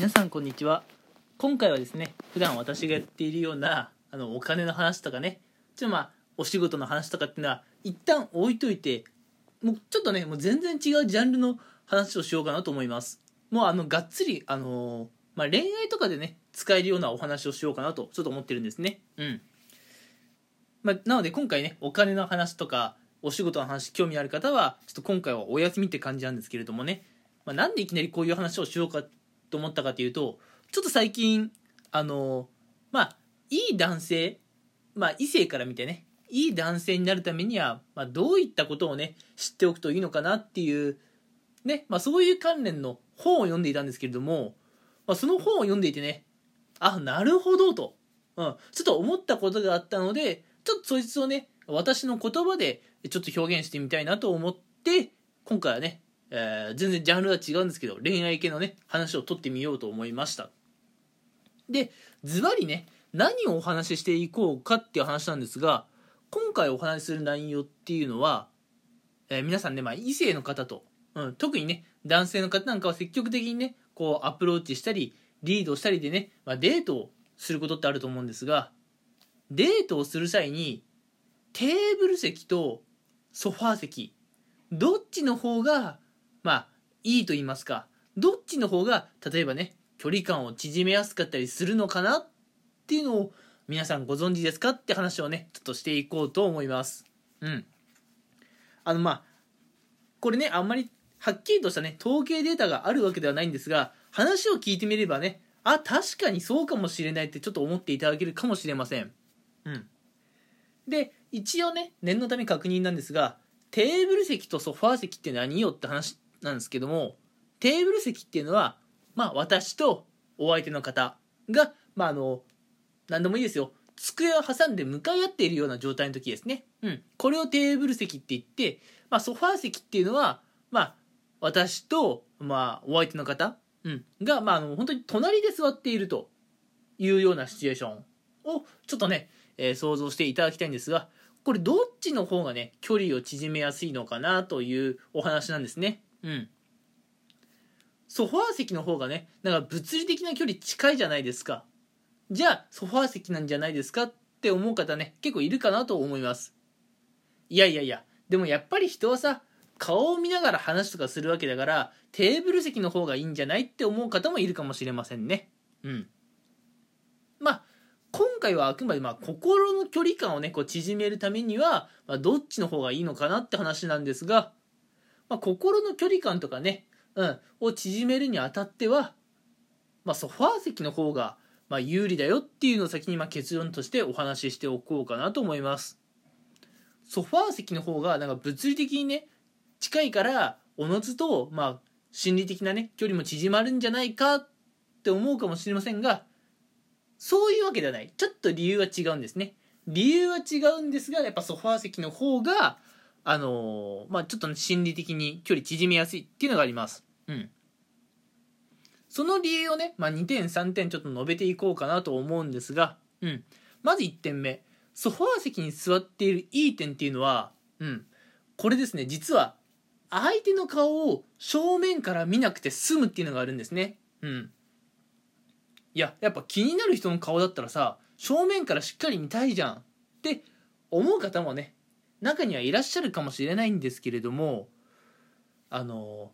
皆さんこんにちは。今回はですね普段私がやっているようなあのお金の話とかねちょっとまあお仕事の話とかっていうのは一旦置いといてもうちょっとねもう全然違うジャンルの話をしようかなと思います。もうあのがっつりあのーまあ、恋愛とかでね使えるようなお話をしようかなとちょっと思ってるんですね。うん。まあ、なので今回ねお金の話とかお仕事の話興味ある方はちょっと今回はお休みって感じなんですけれどもね、まあ、なんでいきなりこういう話をしようかと思ったかというとちょっと最近あのまあいい男性まあ異性から見てねいい男性になるためには、まあ、どういったことをね知っておくといいのかなっていうね、まあ、そういう関連の本を読んでいたんですけれども、まあ、その本を読んでいてねあなるほどと、うん、ちょっと思ったことがあったのでちょっとそいつをね私の言葉でちょっと表現してみたいなと思って今回はね、えー、全然ジャンルは違うんですけど恋愛系のね話を取ってみようと思いました。でズバリね何をお話ししていこうかっていう話なんですが今回お話しする内容っていうのは、えー、皆さんね、まあ、異性の方と、うん、特にね男性の方なんかは積極的にねこうアプローチしたりリードしたりでね、まあ、デートをすることってあると思うんですがデートをする際にテーブル席とソファー席どっちの方がまあいいと言いますかどっちの方が例えばね距離感を縮めやすかったりするのかなっていうのを皆さんご存知ですかって話をねちょっとしていこうと思います。うん。あのまあこれねあんまりはっきりとしたね統計データがあるわけではないんですが話を聞いてみればねあ確かにそうかもしれないってちょっと思っていただけるかもしれません。うん。で一応ね念のため確認なんですがテーブル席とソファー席って何よって話なんですけどもテーブル席っていうのはまあ私とお相手の方がまああの何でもいいですよ。机を挟んで向かい合っているような状態の時ですね。うん。これをテーブル席って言って、まあ、ソファー席っていうのはまあ私と、まあ、お相手の方、うん、が、まあ、あの本当に隣で座っているというようなシチュエーションをちょっとね、えー、想像していただきたいんですがこれどっちの方がね距離を縮めやすいのかなというお話なんですね。うん。ソファー席の方がねなんか物理的な距離近いじゃないですか。じゃあソファー席なんじゃないですかって思う方ね結構いるかなと思います。いやいやいやでもやっぱり人はさ顔を見ながら話とかするわけだからテーブル席の方がいいんじゃないって思う方もいるかもしれませんね。うん。まあ今回はあくまでまあ心の距離感をねこう縮めるためには、まあ、どっちの方がいいのかなって話なんですが、まあ、心の距離感とかね、うん、を縮めるにあたっては、まあ、ソファー席の方がまあ有利だよっていうのを先にまあ結論としてお話ししておこうかなと思います。ソファー席の方がなんか物理的にね近いからおのずとまあ心理的なね距離も縮まるんじゃないかって思うかもしれませんがそういうわけではない。ちょっと理由は違うんですね。理由は違うんですがやっぱソファー席の方があのー、まあちょっと、心理的に距離縮めやすいっていうのがあります。うん。その理由をね、まあ、2点3点ちょっと述べていこうかなと思うんですが、うん、まず1点目。ソファー席に座っているいい点っていうのは、うん、これですね。実は相手の顔を正面から見なくて済むっていうのがあるんですね。うん。いややっぱ気になる人の顔だったらさ正面からしっかり見たいじゃんって思う方もね中にはいらっしゃるかもしれないんですけれどもあの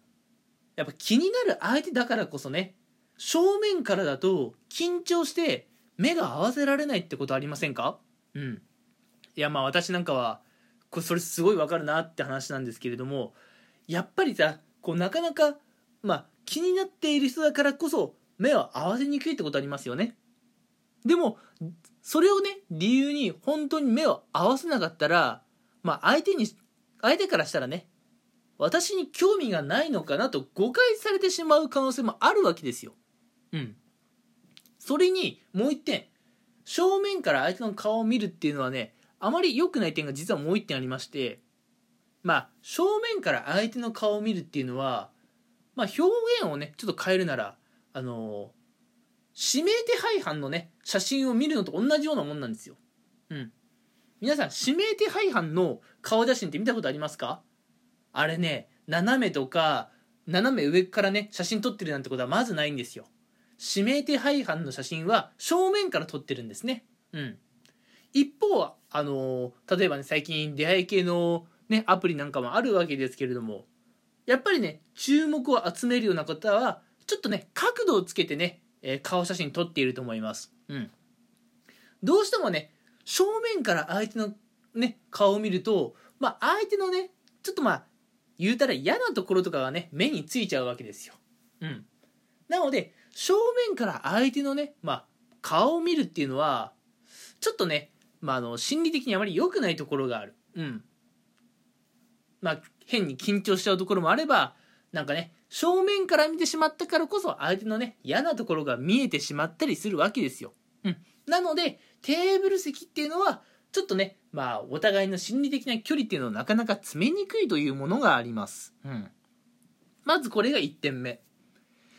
やっぱ気になる相手だからこそね正面からだと緊張して目が合わせられないってことありませんか？うん。いやまあ私なんかはこれそれすごいわかるなって話なんですけれどもやっぱりさこうなかなかまあ気になっている人だからこそ目を合わせにくいってことありますよね。でもそれをね理由に本当に目を合わせなかったらまあ相手に相手からしたらね私に興味がないのかなと誤解されてしまう可能性もあるわけですよ。うん。それにもう一点正面から相手の顔を見るっていうのはねあまり良くない点が実はもう一点ありましてまあ正面から相手の顔を見るっていうのはまあ表現をねちょっと変えるならあの指名手配犯のね写真を見るのと同じようなもんなんですよ。うん。皆さん指名手配犯の顔写真って見たことありますか？あれね斜めとか斜め上からね写真撮ってるなんてことはまずないんですよ指名手配犯の写真は正面から撮ってるんですね。うん。一方、あの、例えばね、最近出会い系のね、アプリなんかもあるわけですけれども、やっぱりね、注目を集めるような方は、ちょっとね、角度をつけてね、えー、顔写真撮っていると思います。うん。どうしてもね、正面から相手のね、顔を見ると、まあ、相手のね、ちょっとまあ、言うたら嫌なところとかがね、目についちゃうわけですよ。うん。なので、正面から相手のね、まあ、顔を見るっていうのは、ちょっとね、まあ、あの、心理的にあまり良くないところがある。うん。まあ、変に緊張しちゃうところもあれば、なんかね、正面から見てしまったからこそ、相手のね、嫌なところが見えてしまったりするわけですよ。うん。なので、テーブル席っていうのは、ちょっとね、まあ、お互いの心理的な距離っていうのをなかなか詰めにくいというものがあります。うん。まずこれが1点目。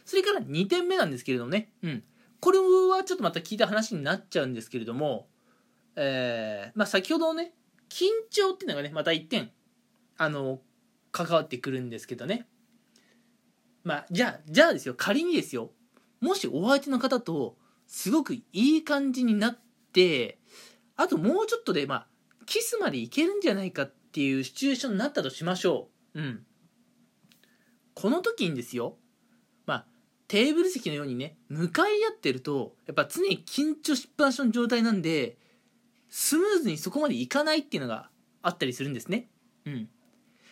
それから2点目なんですけれどもね。うん。これはちょっとまた聞いた話になっちゃうんですけれども、えー、まあ先ほどのね、緊張っていうのがね、また1点、あの、関わってくるんですけどね。まあ、じゃあ、じゃあですよ、仮にですよ、もしお相手の方と、すごくいい感じになって、あともうちょっとで、まあ、キスまでいけるんじゃないかっていうシチュエーションになったとしましょう。うん。この時にですよ、まあ、テーブル席のようにね、向かい合ってると、やっぱ常に緊張しっぱなしの状態なんで、スムーズにそこまでいかないっていうのがあったりするんですね。うん。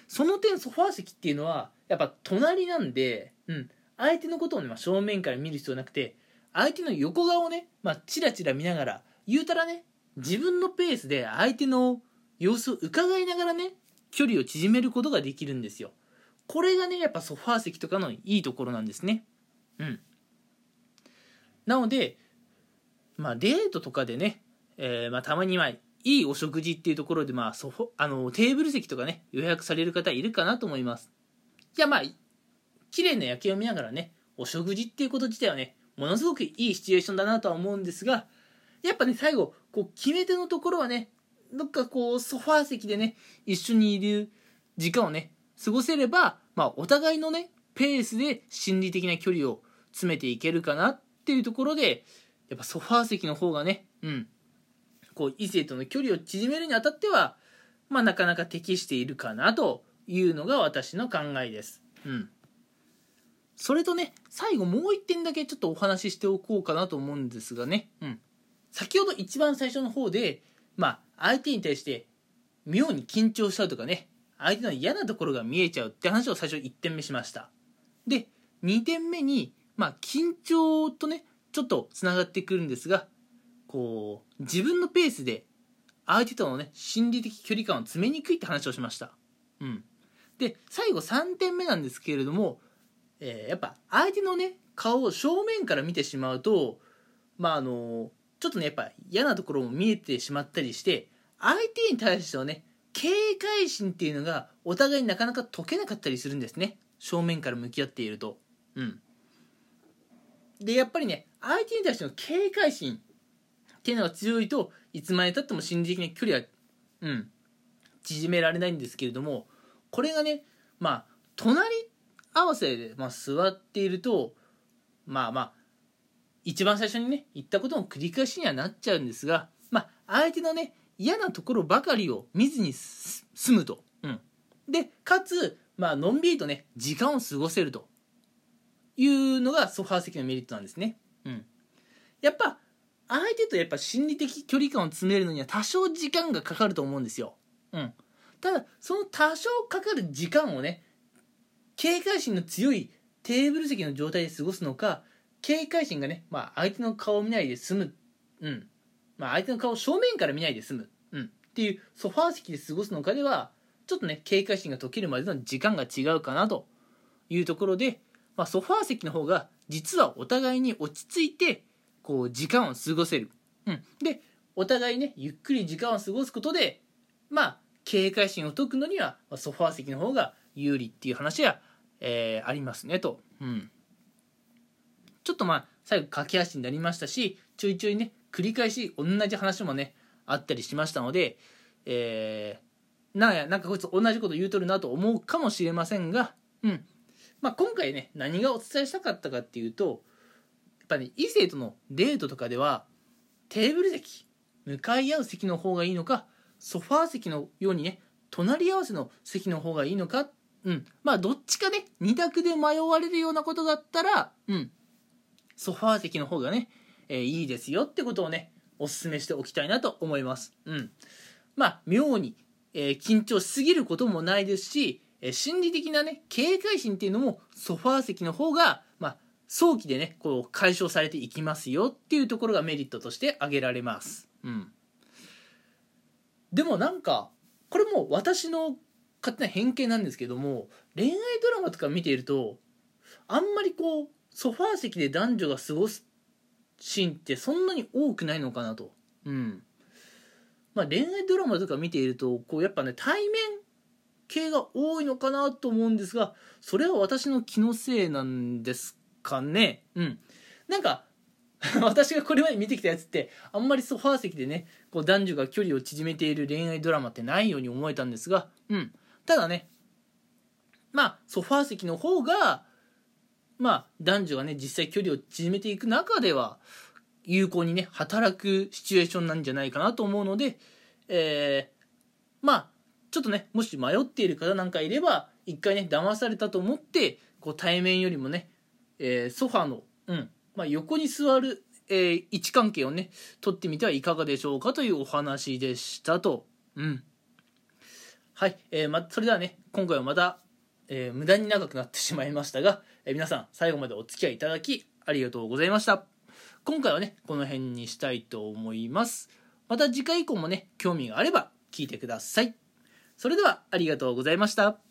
その点ソファー席っていうのは、やっぱ隣なんで、うん。相手のことをね、まあ、正面から見る必要なくて、相手の横顔をね、まあ、チラチラ見ながら、言うたらね、自分のペースで相手の様子を伺いながらね、距離を縮めることができるんですよ。これがね、やっぱソファー席とかのいいところなんですね。うん。なので、まあ、デートとかでね、えー、まあ、たまにまあ、いいお食事っていうところで、まあ、ソフあの、テーブル席とかね、予約される方いるかなと思います。じゃあまあ、綺麗な夜景を見ながらね、お食事っていうこと自体はね、ものすごくいいシチュエーションだなとは思うんですが、やっぱね、最後、こう、決め手のところはね、どっかこう、ソファー席でね、一緒にいる時間をね、過ごせれば、まあ、お互いのね、ペースで心理的な距離を詰めていけるかなっていうところで、やっぱソファー席の方がね、うん、こう、異性との距離を縮めるにあたっては、まあ、なかなか適しているかなというのが私の考えです。うん。それとね、最後もう一点だけちょっとお話ししておこうかなと思うんですがね。うん。先ほど一番最初の方で、まあ、相手に対して妙に緊張しちゃうとかね、相手の嫌なところが見えちゃうって話を最初1点目しました。で、2点目に、まあ、緊張とね、ちょっとつながってくるんですが、こう、自分のペースで相手とのね、心理的距離感を詰めにくいって話をしました。うん。で、最後3点目なんですけれども、えー、やっぱ相手のね顔を正面から見てしまうとまああのちょっとねやっぱ嫌なところも見えてしまったりして相手に対してはね警戒心っていうのがお互いになかなか解けなかったりするんですね。正面から向き合っていると。うん。でやっぱりね相手に対しての警戒心っていうのが強いといつまでたっても心理的な距離はうん縮められないんですけれどもこれがねまあ隣合わせで、まあ、座っているとまあまあ一番最初にね言ったことも繰り返しにはなっちゃうんですが、まあ、相手のね嫌なところばかりを見ずに済むと、うん、でかつ、まあのんびりとね時間を過ごせると。いうのがソファー席のメリットなんですね、うん、やっぱ相手とやっぱ心理的距離感を詰めるのには多少時間がかかると思うんですよ、うん、ただその多少かかる時間をね警戒心の強いテーブル席の状態で過ごすのか警戒心がね、まあ、相手の顔を見ないで済む、うん。まあ、相手の顔を正面から見ないで済む、うん、っていうソファー席で過ごすのかではちょっとね警戒心が解けるまでの時間が違うかなと。いうところで、まあ、ソファー席の方が実はお互いに落ち着いてこう時間を過ごせる、うん、でお互いねゆっくり時間を過ごすことでまあ警戒心を解くのにはソファー席の方が有利っていう話は、えー、ありますねと。うん。ちょっとまあ、最後駆け足になりましたし、ちょいちょいね、繰り返し同じ話もね、あったりしましたので、えー、なんや、なんかこいつ同じこと言うとるなと思うかもしれませんが、うん。まあ、今回ね、何がお伝えしたかったかっていうとやっ、ぱね異性とのデートとかではテーブル席向かい合う席の方がいいのかソファー席のようにね隣り合わせの席の方がいいのかっうん。まあどっちかね2択で迷われるようなことがあったらうん。ソファー席の方がね、えー、いいですよってことをねお勧めしておきたいなと思います。うん。まあ妙に、えー、緊張しすぎることもないですし、えー、心理的なね警戒心っていうのもソファー席の方がまあ早期でねこう解消されていきますよっていうところがメリットとして挙げられます。うん。でもなんかこれも私の勝手な偏見なんですけども恋愛ドラマとか見ているとあんまりこうソファー席で男女が過ごすシーンってそんなに多くないのかなと。うん。まあ恋愛ドラマとか見ているとこうやっぱね対面系が多いのかなと思うんですがそれは私の気のせいなんですかね。うん。なんか 私がこれまで見てきたやつってあんまりソファー席でねこう男女が距離を縮めている恋愛ドラマってないように思えたんですがうん。ただねまあソファー席の方がまあ男女がね実際距離を縮めていく中では有効にね働くシチュエーションなんじゃないかなと思うのでえー、まあちょっとねもし迷っている方なんかいれば一回ね騙されたと思ってこう対面よりもね、えー、ソファーの、うんまあ、横に座る、えー、位置関係をね取ってみてはいかがでしょうかというお話でしたと。うんはい、えーま、それではね今回はまた、えー、無駄に長くなってしまいましたが、えー、皆さん最後までお付き合いいただきありがとうございました。今回はねこの辺にしたいと思います。また次回以降もね興味があれば聞いてください。それではありがとうございました。